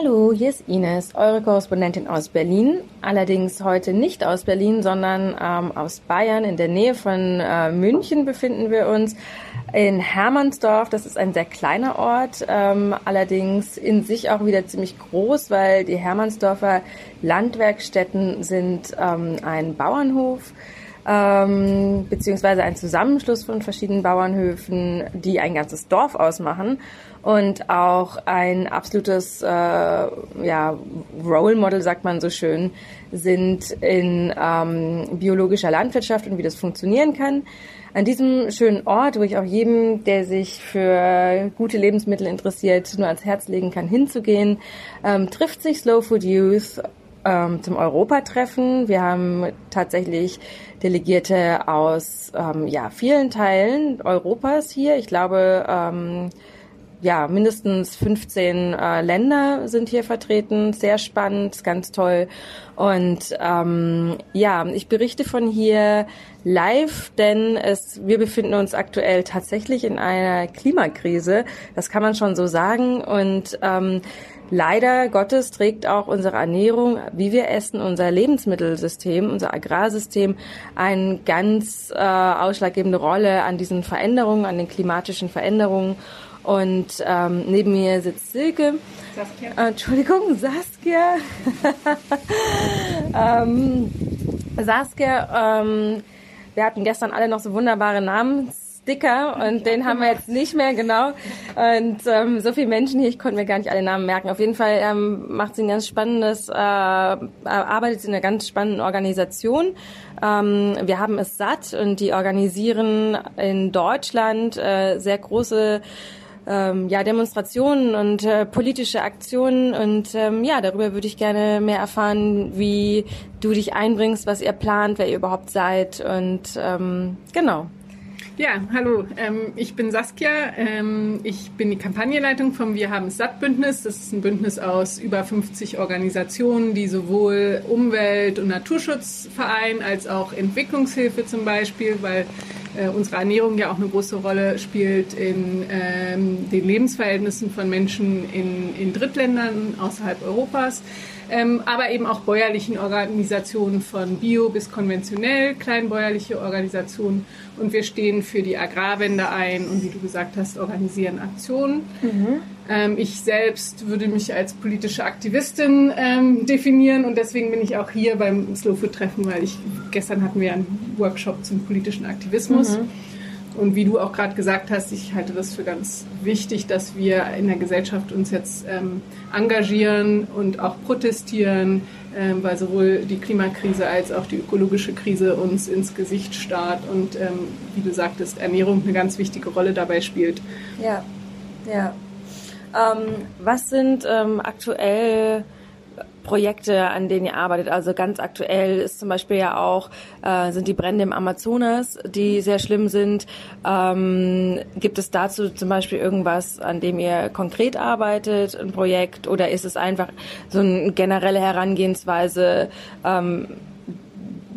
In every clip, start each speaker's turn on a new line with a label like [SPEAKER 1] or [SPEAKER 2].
[SPEAKER 1] Hallo, hier ist Ines, eure Korrespondentin aus Berlin. Allerdings heute nicht aus Berlin, sondern ähm, aus Bayern. In der Nähe von äh, München befinden wir uns in Hermannsdorf. Das ist ein sehr kleiner Ort, ähm, allerdings in sich auch wieder ziemlich groß, weil die Hermannsdorfer Landwerkstätten sind ähm, ein Bauernhof ähm, beziehungsweise ein Zusammenschluss von verschiedenen Bauernhöfen, die ein ganzes Dorf ausmachen und auch ein absolutes äh, ja, Role Model, sagt man so schön, sind in ähm, biologischer Landwirtschaft und wie das funktionieren kann. An diesem schönen Ort, wo ich auch jedem, der sich für gute Lebensmittel interessiert, nur ans Herz legen kann, hinzugehen, ähm, trifft sich Slow Food Youth ähm, zum Europatreffen. Wir haben tatsächlich Delegierte aus ähm, ja, vielen Teilen Europas hier. Ich glaube, ähm, ja, mindestens 15 äh, Länder sind hier vertreten. Sehr spannend, ganz toll. Und ähm, ja, ich berichte von hier live, denn es, wir befinden uns aktuell tatsächlich in einer Klimakrise. Das kann man schon so sagen. Und ähm, Leider Gottes trägt auch unsere Ernährung, wie wir essen, unser Lebensmittelsystem, unser Agrarsystem eine ganz äh, ausschlaggebende Rolle an diesen Veränderungen, an den klimatischen Veränderungen. Und ähm, neben mir sitzt Silke. Saskia. Äh, Entschuldigung, Saskia. ähm, Saskia, ähm, wir hatten gestern alle noch so wunderbare Namenssticker und den haben wir jetzt nicht mehr, genau. Und ähm, so viele Menschen hier, ich konnte mir gar nicht alle Namen merken. Auf jeden Fall ähm, macht sie ein ganz spannendes, äh, arbeitet in einer ganz spannenden Organisation. Ähm, wir haben es satt und die organisieren in Deutschland äh, sehr große ähm, ja, Demonstrationen und äh, politische Aktionen. Und ähm, ja, darüber würde ich gerne mehr erfahren, wie du dich einbringst, was ihr plant, wer ihr überhaupt seid. Und ähm, genau.
[SPEAKER 2] Ja, hallo, ähm, ich bin Saskia. Ähm, ich bin die Kampagnenleitung vom Wir haben es satt Bündnis. Das ist ein Bündnis aus über 50 Organisationen, die sowohl Umwelt- und Naturschutz vereinen als auch Entwicklungshilfe zum Beispiel, weil äh, unsere Ernährung ja auch eine große Rolle spielt in ähm, den Lebensverhältnissen von Menschen in, in Drittländern außerhalb Europas. Ähm, aber eben auch bäuerlichen Organisationen von Bio bis konventionell, kleinbäuerliche Organisationen. Und wir stehen für die Agrarwende ein und wie du gesagt hast, organisieren Aktionen. Mhm. Ähm, ich selbst würde mich als politische Aktivistin ähm, definieren und deswegen bin ich auch hier beim Slow Food Treffen, weil ich gestern hatten wir einen Workshop zum politischen Aktivismus. Mhm. Und wie du auch gerade gesagt hast, ich halte das für ganz wichtig, dass wir in der Gesellschaft uns jetzt ähm, engagieren und auch protestieren, ähm, weil sowohl die Klimakrise als auch die ökologische Krise uns ins Gesicht starrt und ähm, wie du sagtest, Ernährung eine ganz wichtige Rolle dabei spielt.
[SPEAKER 1] Ja, ja. Ähm, was sind ähm, aktuell Projekte, an denen ihr arbeitet? Also ganz aktuell ist zum Beispiel ja auch äh, sind die Brände im Amazonas, die sehr schlimm sind. Ähm, gibt es dazu zum Beispiel irgendwas, an dem ihr konkret arbeitet, ein Projekt, oder ist es einfach so eine generelle Herangehensweise? Ähm,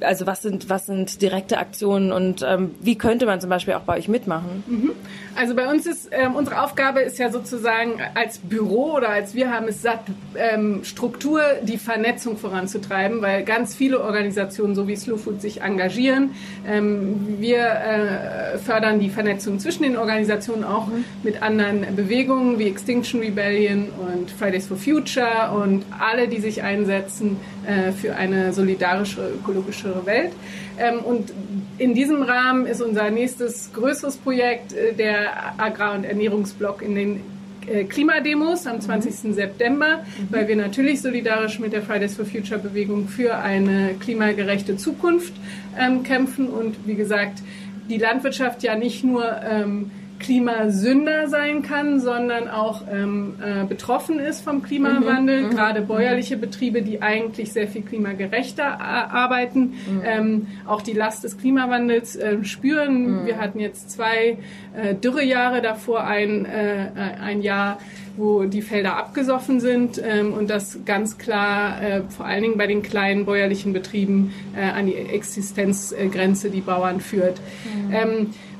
[SPEAKER 1] also was sind, was sind direkte Aktionen und ähm, wie könnte man zum Beispiel auch bei euch mitmachen?
[SPEAKER 2] Mhm. Also bei uns ist, ähm, unsere Aufgabe ist ja sozusagen als Büro oder als wir haben es satt, ähm, Struktur, die Vernetzung voranzutreiben, weil ganz viele Organisationen, so wie Slow Food, sich engagieren. Ähm, wir äh, fördern die Vernetzung zwischen den Organisationen auch mhm. mit anderen Bewegungen wie Extinction Rebellion und Fridays for Future und alle, die sich einsetzen äh, für eine solidarische ökologische frischere Welt. Ähm, und in diesem Rahmen ist unser nächstes größeres Projekt äh, der Agrar- und Ernährungsblock in den äh, Klimademos am 20. Mhm. September, mhm. weil wir natürlich solidarisch mit der Fridays for Future Bewegung für eine klimagerechte Zukunft ähm, kämpfen und wie gesagt, die Landwirtschaft ja nicht nur ähm, Klimasünder sein kann, sondern auch ähm, äh, betroffen ist vom Klimawandel. Mhm, mhm. Gerade bäuerliche Betriebe, die eigentlich sehr viel klimagerechter äh, arbeiten, mhm. ähm, auch die Last des Klimawandels äh, spüren. Mhm. Wir hatten jetzt zwei äh, Dürrejahre davor, ein, äh, ein Jahr wo die Felder abgesoffen sind ähm, und das ganz klar äh, vor allen Dingen bei den kleinen bäuerlichen Betrieben äh, an die Existenzgrenze die Bauern führt.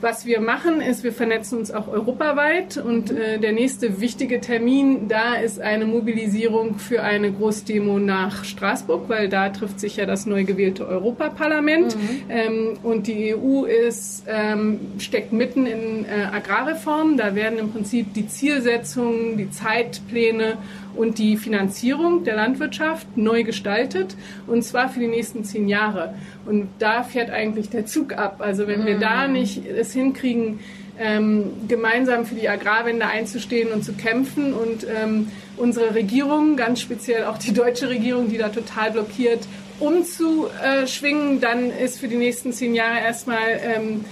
[SPEAKER 2] Was wir machen, ist, wir vernetzen uns auch europaweit und äh, der nächste wichtige Termin da ist eine Mobilisierung für eine Großdemo nach Straßburg, weil da trifft sich ja das neu gewählte Europaparlament mhm. ähm, und die EU ist, ähm, steckt mitten in äh, Agrarreform. Da werden im Prinzip die Zielsetzungen, die Zeitpläne und die Finanzierung der Landwirtschaft neu gestaltet und zwar für die nächsten zehn Jahre. Und da fährt eigentlich der Zug ab. Also wenn wir da mhm. nicht es hinkriegen, ähm, gemeinsam für die Agrarwende einzustehen und zu kämpfen und ähm, unsere Regierung, ganz speziell auch die deutsche Regierung, die da total blockiert, umzuschwingen, dann ist für die nächsten zehn Jahre erstmal ähm,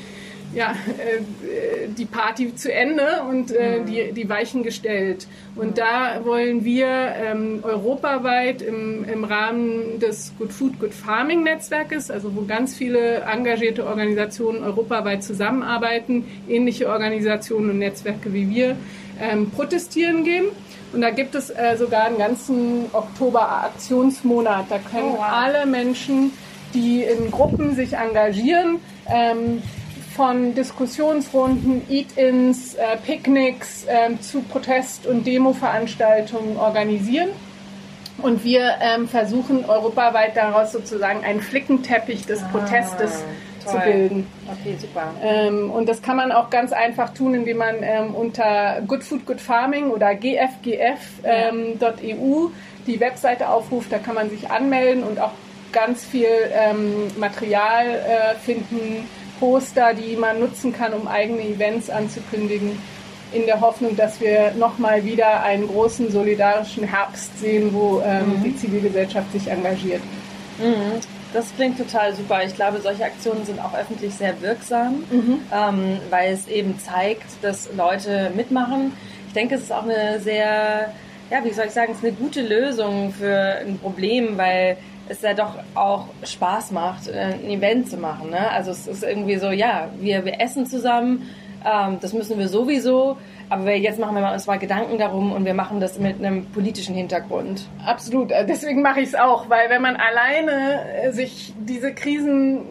[SPEAKER 2] ja, äh, die Party zu Ende und äh, mhm. die, die Weichen gestellt. Und da wollen wir ähm, europaweit im, im Rahmen des Good Food, Good Farming Netzwerkes, also wo ganz viele engagierte Organisationen europaweit zusammenarbeiten, ähnliche Organisationen und Netzwerke wie wir, ähm, protestieren gehen. Und da gibt es äh, sogar einen ganzen Oktober-Aktionsmonat. Da können oh, wow. alle Menschen, die in Gruppen sich engagieren, ähm, von Diskussionsrunden, Eat-ins, äh, Picknicks äh, zu Protest- und Demo-Veranstaltungen organisieren. Und wir ähm, versuchen europaweit daraus sozusagen einen Flickenteppich des ah, Protestes toll. zu bilden.
[SPEAKER 1] Okay, super.
[SPEAKER 2] Ähm, und das kann man auch ganz einfach tun, indem man ähm, unter Good Food, Good Farming oder gfgf.eu ähm, die Webseite aufruft. Da kann man sich anmelden und auch ganz viel ähm, Material äh, finden Poster, die man nutzen kann, um eigene Events anzukündigen, in der Hoffnung, dass wir nochmal wieder einen großen solidarischen Herbst sehen, wo ähm, mhm. die Zivilgesellschaft sich engagiert.
[SPEAKER 1] Mhm. Das klingt total super. Ich glaube, solche Aktionen sind auch öffentlich sehr wirksam, mhm. ähm, weil es eben zeigt, dass Leute mitmachen. Ich denke, es ist auch eine sehr, ja, wie soll ich sagen, es ist eine gute Lösung für ein Problem, weil es ja doch auch Spaß macht, äh, ein Event zu machen. Ne? Also es ist irgendwie so, ja, wir, wir essen zusammen, ähm, das müssen wir sowieso, aber jetzt machen wir uns mal Gedanken darum und wir machen das mit einem politischen Hintergrund.
[SPEAKER 2] Absolut, äh, deswegen mache ich es auch, weil wenn man alleine äh, sich diese Krisen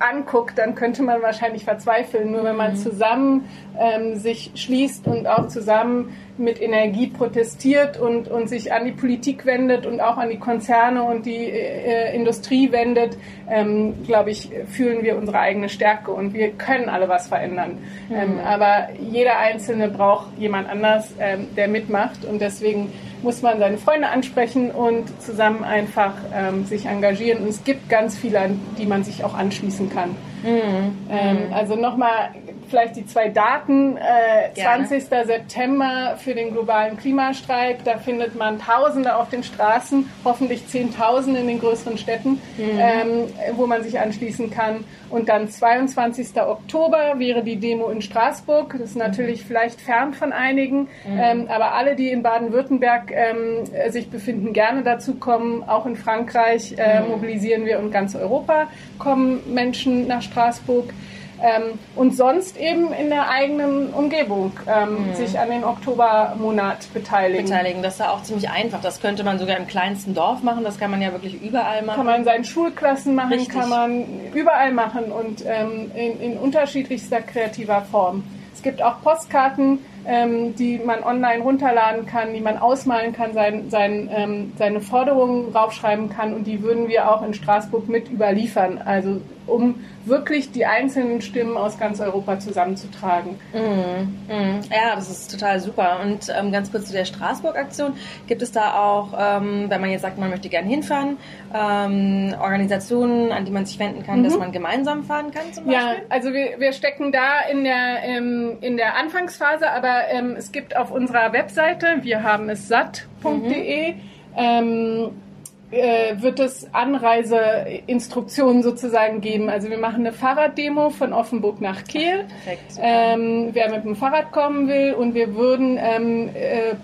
[SPEAKER 2] anguckt, dann könnte man wahrscheinlich verzweifeln. Nur wenn man mhm. zusammen ähm, sich schließt und auch zusammen mit Energie protestiert und, und sich an die Politik wendet und auch an die Konzerne und die äh, Industrie wendet, ähm, glaube ich, fühlen wir unsere eigene Stärke und wir können alle was verändern. Mhm. Ähm, aber jeder Einzelne braucht jemand anders, ähm, der mitmacht und deswegen muss man seine Freunde ansprechen und zusammen einfach ähm, sich engagieren. Und es gibt ganz viele, an die man sich auch anschließen kann. Mhm. Ähm, mhm. also nochmal vielleicht die zwei Daten. Äh, 20. September für den globalen Klimastreik. Da findet man Tausende auf den Straßen, hoffentlich Zehntausende in den größeren Städten, mhm. ähm, wo man sich anschließen kann. Und dann 22. Oktober wäre die Demo in Straßburg. Das ist natürlich mhm. vielleicht fern von einigen, mhm. ähm, aber alle, die in Baden-Württemberg ähm, sich befinden, gerne dazu kommen. Auch in Frankreich äh, mhm. mobilisieren wir und ganz Europa kommen Menschen nach Straßburg. Ähm, und sonst eben in der eigenen Umgebung ähm, mhm. sich an den Oktobermonat beteiligen.
[SPEAKER 1] Beteiligen, das ist ja auch ziemlich einfach. Das könnte man sogar im kleinsten Dorf machen, das kann man ja wirklich überall machen.
[SPEAKER 2] Kann man in seinen Schulklassen machen, Richtig. kann man überall machen und ähm, in, in unterschiedlichster kreativer Form. Es gibt auch Postkarten, ähm, die man online runterladen kann, die man ausmalen kann, sein, sein, ähm, seine Forderungen raufschreiben kann und die würden wir auch in Straßburg mit überliefern. Also um wirklich die einzelnen Stimmen aus ganz Europa zusammenzutragen.
[SPEAKER 1] Mm, mm. Ja, das ist total super. Und ähm, ganz kurz zu der Straßburg-Aktion. Gibt es da auch, ähm, wenn man jetzt sagt, man möchte gerne hinfahren, ähm, Organisationen, an die man sich wenden kann, mhm. dass man gemeinsam fahren kann zum
[SPEAKER 2] Beispiel? Ja, also wir, wir stecken da in der, ähm, in der Anfangsphase, aber ähm, es gibt auf unserer Webseite, wir haben es satt.de, mhm äh, wird es Anreiseinstruktionen sozusagen geben. Also wir machen eine Fahrraddemo von Offenburg nach Kiel. Perfekt, ähm, wer mit dem Fahrrad kommen will und wir würden ähm, äh,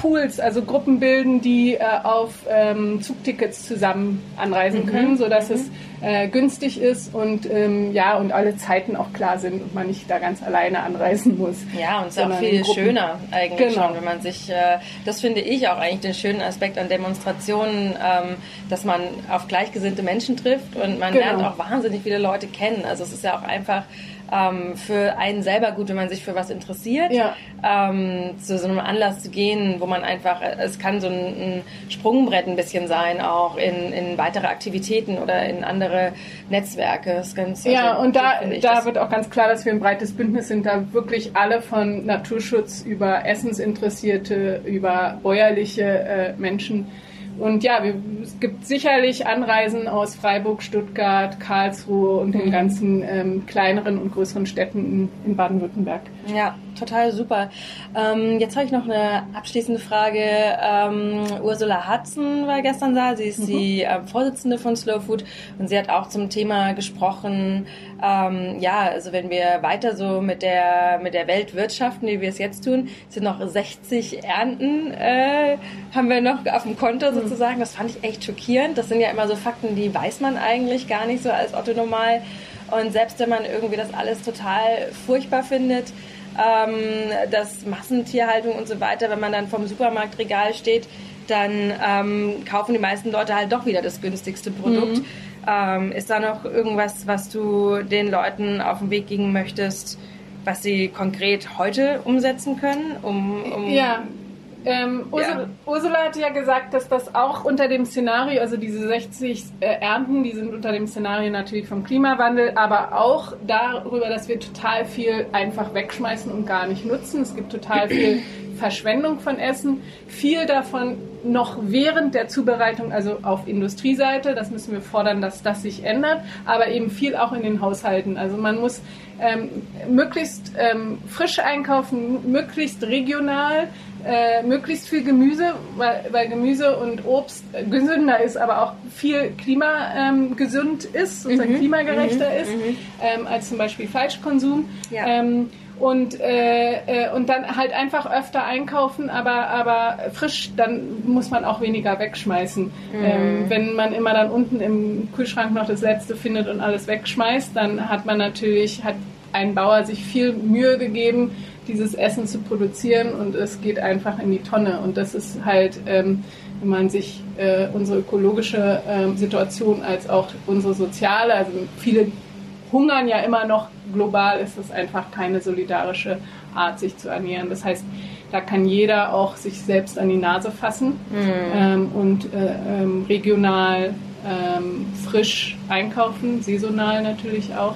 [SPEAKER 2] Pools, also Gruppen bilden, die äh, auf ähm, Zugtickets zusammen anreisen mhm. können, sodass mhm. es äh, günstig ist und ähm, ja und alle Zeiten auch klar sind und man nicht da ganz alleine anreisen muss.
[SPEAKER 1] Ja, und es ist auch viel schöner eigentlich genau. schon, wenn man sich, äh, das finde ich auch eigentlich den schönen Aspekt an Demonstrationen, ähm, dass man auf gleichgesinnte Menschen trifft und man genau. lernt auch wahnsinnig viele Leute kennen. Also es ist ja auch einfach ähm, für einen selber gut, wenn man sich für was interessiert, ja. ähm, zu so einem Anlass zu gehen, wo man einfach, es kann so ein, ein Sprungbrett ein bisschen sein, auch in, in weitere Aktivitäten oder in andere Netzwerke. Das
[SPEAKER 2] ganz, ja, also, und da, da wird auch ganz klar, dass wir ein breites Bündnis sind, da wirklich alle von Naturschutz über Essensinteressierte, über bäuerliche äh, Menschen und ja, wir, es gibt sicherlich Anreisen aus Freiburg, Stuttgart, Karlsruhe und den mhm. ganzen ähm, kleineren und größeren Städten in, in Baden-Württemberg.
[SPEAKER 1] Ja, total super. Ähm, jetzt habe ich noch eine abschließende Frage. Ähm, Ursula Hudson war gestern da. Sie ist mhm. die äh, Vorsitzende von Slow Food und sie hat auch zum Thema gesprochen. Ähm, ja, also wenn wir weiter so mit der mit der Welt wirtschaften, wie wir es jetzt tun, sind noch 60 Ernten äh, haben wir noch auf dem Konto mhm. sozusagen. Das fand ich echt schockierend. Das sind ja immer so Fakten, die weiß man eigentlich gar nicht so als Otto normal. Und selbst wenn man irgendwie das alles total furchtbar findet, ähm, dass Massentierhaltung und so weiter, wenn man dann vom Supermarktregal steht, dann ähm, kaufen die meisten Leute halt doch wieder das günstigste Produkt. Mhm. Ähm, ist da noch irgendwas, was du den Leuten auf den Weg geben möchtest, was sie konkret heute umsetzen können, um, um
[SPEAKER 2] ja. Ähm, Ursula, ja. Ursula hat ja gesagt, dass das auch unter dem Szenario, also diese 60 äh, Ernten, die sind unter dem Szenario natürlich vom Klimawandel, aber auch darüber, dass wir total viel einfach wegschmeißen und gar nicht nutzen. Es gibt total viel Verschwendung von Essen. Viel davon noch während der Zubereitung, also auf Industrieseite. Das müssen wir fordern, dass das sich ändert. Aber eben viel auch in den Haushalten. Also man muss ähm, möglichst ähm, frisch einkaufen, möglichst regional äh, möglichst viel Gemüse, weil, weil Gemüse und Obst gesünder ist, aber auch viel klimagesund ähm, ist, sozusagen mhm. klimagerechter mhm. ist, mhm. Ähm, als zum Beispiel Fleischkonsum. Ja. Ähm, und, äh, äh, und dann halt einfach öfter einkaufen, aber, aber frisch, dann muss man auch weniger wegschmeißen. Mhm. Ähm, wenn man immer dann unten im Kühlschrank noch das Letzte findet und alles wegschmeißt, dann hat man natürlich, hat ein Bauer sich viel Mühe gegeben, dieses Essen zu produzieren und es geht einfach in die Tonne. Und das ist halt, ähm, wenn man sich äh, unsere ökologische ähm, Situation als auch unsere soziale, also viele hungern ja immer noch global, ist das einfach keine solidarische Art, sich zu ernähren. Das heißt, da kann jeder auch sich selbst an die Nase fassen mhm. ähm, und äh, ähm, regional ähm, frisch einkaufen, saisonal natürlich auch.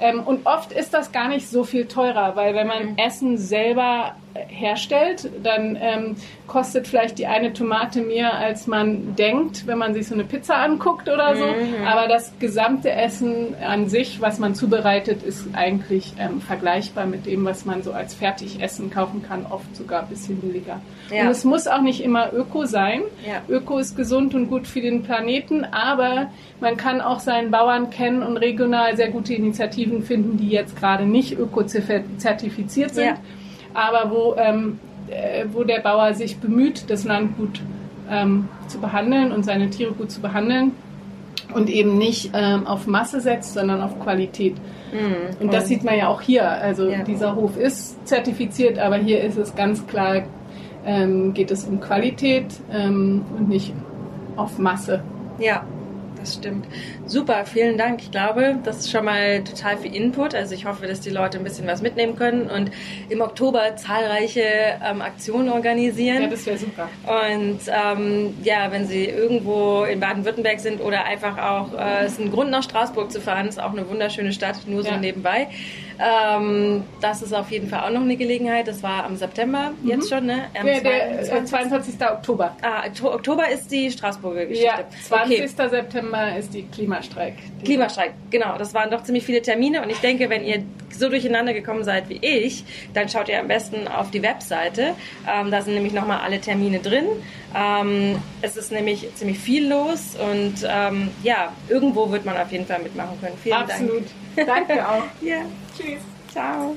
[SPEAKER 2] Ähm, und oft ist das gar nicht so viel teurer, weil wenn man mhm. Essen selber herstellt, dann ähm, kostet vielleicht die eine Tomate mehr, als man denkt, wenn man sich so eine Pizza anguckt oder so. Mhm. Aber das gesamte Essen an sich, was man zubereitet, ist eigentlich ähm, vergleichbar mit dem, was man so als Fertigessen kaufen kann, oft sogar ein bisschen billiger. Ja. Und es muss auch nicht immer Öko sein. Ja. Öko ist gesund und gut für den Planeten, aber man kann auch seinen Bauern kennen und regional sehr gute Initiativen finden, die jetzt gerade nicht öko-zertifiziert sind. Ja aber wo, ähm, äh, wo der Bauer sich bemüht, das Land gut ähm, zu behandeln und seine Tiere gut zu behandeln und eben nicht ähm, auf Masse setzt, sondern auf Qualität. Mhm. Und das sieht man ja auch hier. Also ja. dieser Hof ist zertifiziert, aber hier ist es ganz klar, ähm, geht es um Qualität ähm, und nicht auf Masse.
[SPEAKER 1] Ja, das stimmt. Super, vielen Dank. Ich glaube, das ist schon mal total viel Input. Also ich hoffe, dass die Leute ein bisschen was mitnehmen können und im Oktober zahlreiche ähm, Aktionen organisieren.
[SPEAKER 2] Ja, das wäre super.
[SPEAKER 1] Und ähm, ja, wenn Sie irgendwo in Baden-Württemberg sind oder einfach auch, äh, es ist ein Grund nach Straßburg zu fahren, ist auch eine wunderschöne Stadt, nur so ja. nebenbei. Ähm, das ist auf jeden Fall auch noch eine Gelegenheit. Das war am September mhm. jetzt schon, ne?
[SPEAKER 2] Am der, der 22. Oktober.
[SPEAKER 1] Ah, Oktober ist die Straßburger Geschichte.
[SPEAKER 2] Ja, 20. Okay. September ist die Klimastreik.
[SPEAKER 1] Die Klimastreik, genau. Das waren doch ziemlich viele Termine und ich denke, wenn ihr so durcheinander gekommen seid wie ich, dann schaut ihr am besten auf die Webseite. Ähm, da sind nämlich nochmal alle Termine drin. Ähm, es ist nämlich ziemlich viel los und ähm, ja, irgendwo wird man auf jeden Fall mitmachen können.
[SPEAKER 2] Vielen Absolut. Dank. Danke auch.
[SPEAKER 1] ja. Tschüss. Ciao.